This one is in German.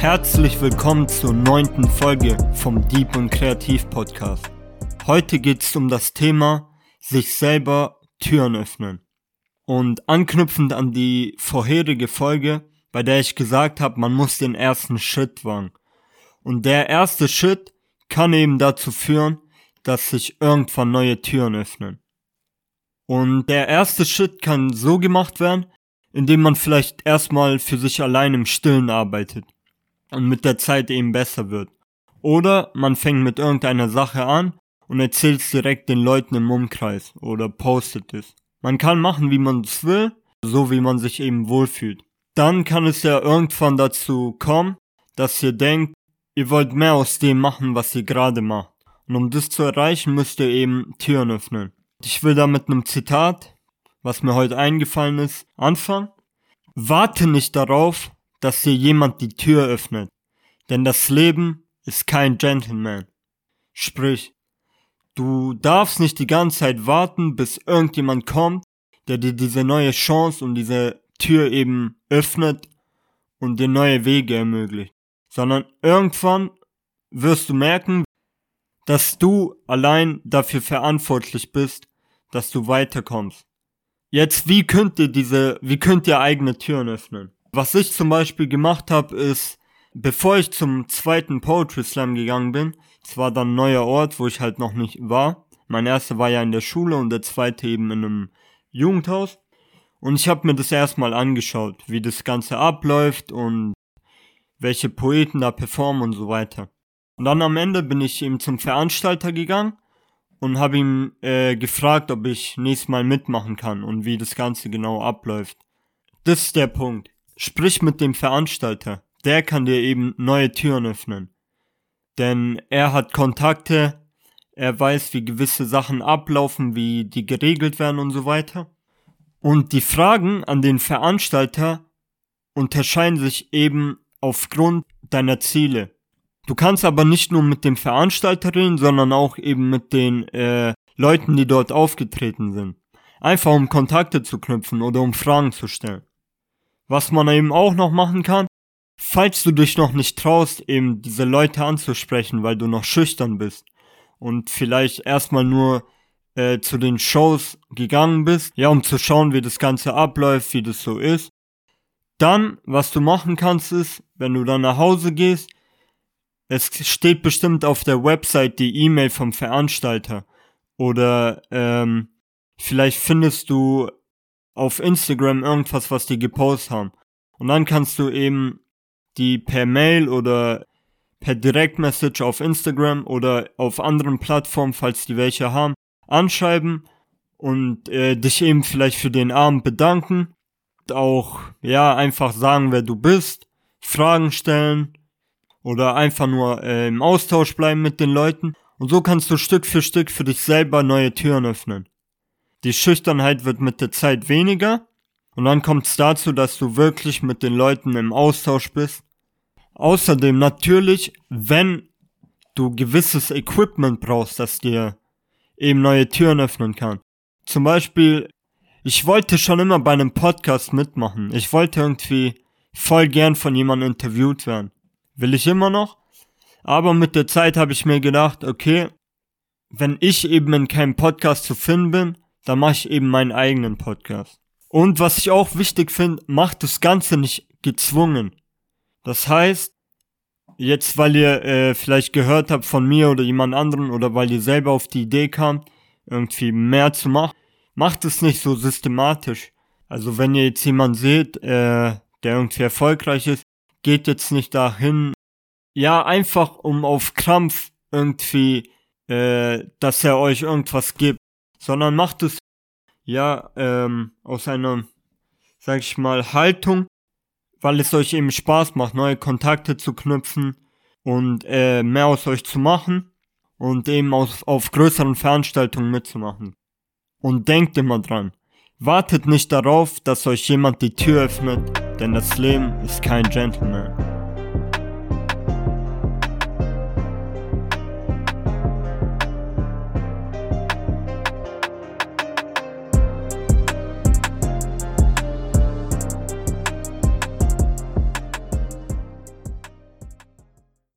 Herzlich willkommen zur neunten Folge vom Deep und Kreativ Podcast. Heute geht es um das Thema sich selber Türen öffnen. Und anknüpfend an die vorherige Folge, bei der ich gesagt habe, man muss den ersten Schritt wagen. Und der erste Schritt kann eben dazu führen, dass sich irgendwann neue Türen öffnen. Und der erste Schritt kann so gemacht werden, indem man vielleicht erstmal für sich allein im Stillen arbeitet und mit der Zeit eben besser wird. Oder man fängt mit irgendeiner Sache an und erzählt es direkt den Leuten im Umkreis oder postet es. Man kann machen, wie man es will, so wie man sich eben wohlfühlt. Dann kann es ja irgendwann dazu kommen, dass ihr denkt, ihr wollt mehr aus dem machen, was ihr gerade macht. Und um das zu erreichen, müsst ihr eben Türen öffnen. Ich will da mit einem Zitat, was mir heute eingefallen ist, anfangen. Warte nicht darauf, dass dir jemand die Tür öffnet, denn das Leben ist kein Gentleman. Sprich, du darfst nicht die ganze Zeit warten, bis irgendjemand kommt, der dir diese neue Chance und diese Tür eben öffnet und dir neue Wege ermöglicht, sondern irgendwann wirst du merken, dass du allein dafür verantwortlich bist, dass du weiterkommst. Jetzt, wie könnt ihr diese, wie könnt ihr eigene Türen öffnen? Was ich zum Beispiel gemacht habe, ist, bevor ich zum zweiten Poetry Slam gegangen bin, es war dann ein neuer Ort, wo ich halt noch nicht war. Mein erster war ja in der Schule und der zweite eben in einem Jugendhaus. Und ich habe mir das erstmal angeschaut, wie das Ganze abläuft und welche Poeten da performen und so weiter. Und dann am Ende bin ich eben zum Veranstalter gegangen und habe ihm äh, gefragt, ob ich nächstes Mal mitmachen kann und wie das Ganze genau abläuft. Das ist der Punkt. Sprich mit dem Veranstalter. Der kann dir eben neue Türen öffnen. Denn er hat Kontakte, er weiß, wie gewisse Sachen ablaufen, wie die geregelt werden und so weiter. Und die Fragen an den Veranstalter unterscheiden sich eben aufgrund deiner Ziele. Du kannst aber nicht nur mit dem Veranstalter reden, sondern auch eben mit den äh, Leuten, die dort aufgetreten sind. Einfach um Kontakte zu knüpfen oder um Fragen zu stellen. Was man eben auch noch machen kann, falls du dich noch nicht traust, eben diese Leute anzusprechen, weil du noch schüchtern bist und vielleicht erstmal nur äh, zu den Shows gegangen bist, ja, um zu schauen, wie das Ganze abläuft, wie das so ist. Dann, was du machen kannst, ist, wenn du dann nach Hause gehst, es steht bestimmt auf der Website die E-Mail vom Veranstalter. Oder ähm, vielleicht findest du auf Instagram irgendwas, was die gepostet haben. Und dann kannst du eben die per Mail oder per Direktmessage auf Instagram oder auf anderen Plattformen, falls die welche haben, anschreiben und äh, dich eben vielleicht für den Abend bedanken. Auch, ja, einfach sagen, wer du bist, Fragen stellen oder einfach nur äh, im Austausch bleiben mit den Leuten. Und so kannst du Stück für Stück für dich selber neue Türen öffnen. Die Schüchternheit wird mit der Zeit weniger und dann kommt es dazu, dass du wirklich mit den Leuten im Austausch bist. Außerdem natürlich, wenn du gewisses Equipment brauchst, das dir eben neue Türen öffnen kann. Zum Beispiel, ich wollte schon immer bei einem Podcast mitmachen. Ich wollte irgendwie voll gern von jemandem interviewt werden. Will ich immer noch. Aber mit der Zeit habe ich mir gedacht, okay, wenn ich eben in keinem Podcast zu finden bin, dann mache ich eben meinen eigenen Podcast. Und was ich auch wichtig finde, macht das Ganze nicht gezwungen. Das heißt, jetzt weil ihr äh, vielleicht gehört habt von mir oder jemand anderen oder weil ihr selber auf die Idee kam, irgendwie mehr zu machen, macht es nicht so systematisch. Also wenn ihr jetzt jemanden seht, äh, der irgendwie erfolgreich ist, geht jetzt nicht dahin, ja, einfach um auf Krampf irgendwie, äh, dass er euch irgendwas gibt sondern macht es ja ähm, aus einer, sag ich mal, Haltung, weil es euch eben Spaß macht, neue Kontakte zu knüpfen und äh, mehr aus euch zu machen und eben auf, auf größeren Veranstaltungen mitzumachen. Und denkt immer dran, wartet nicht darauf, dass euch jemand die Tür öffnet, denn das Leben ist kein Gentleman.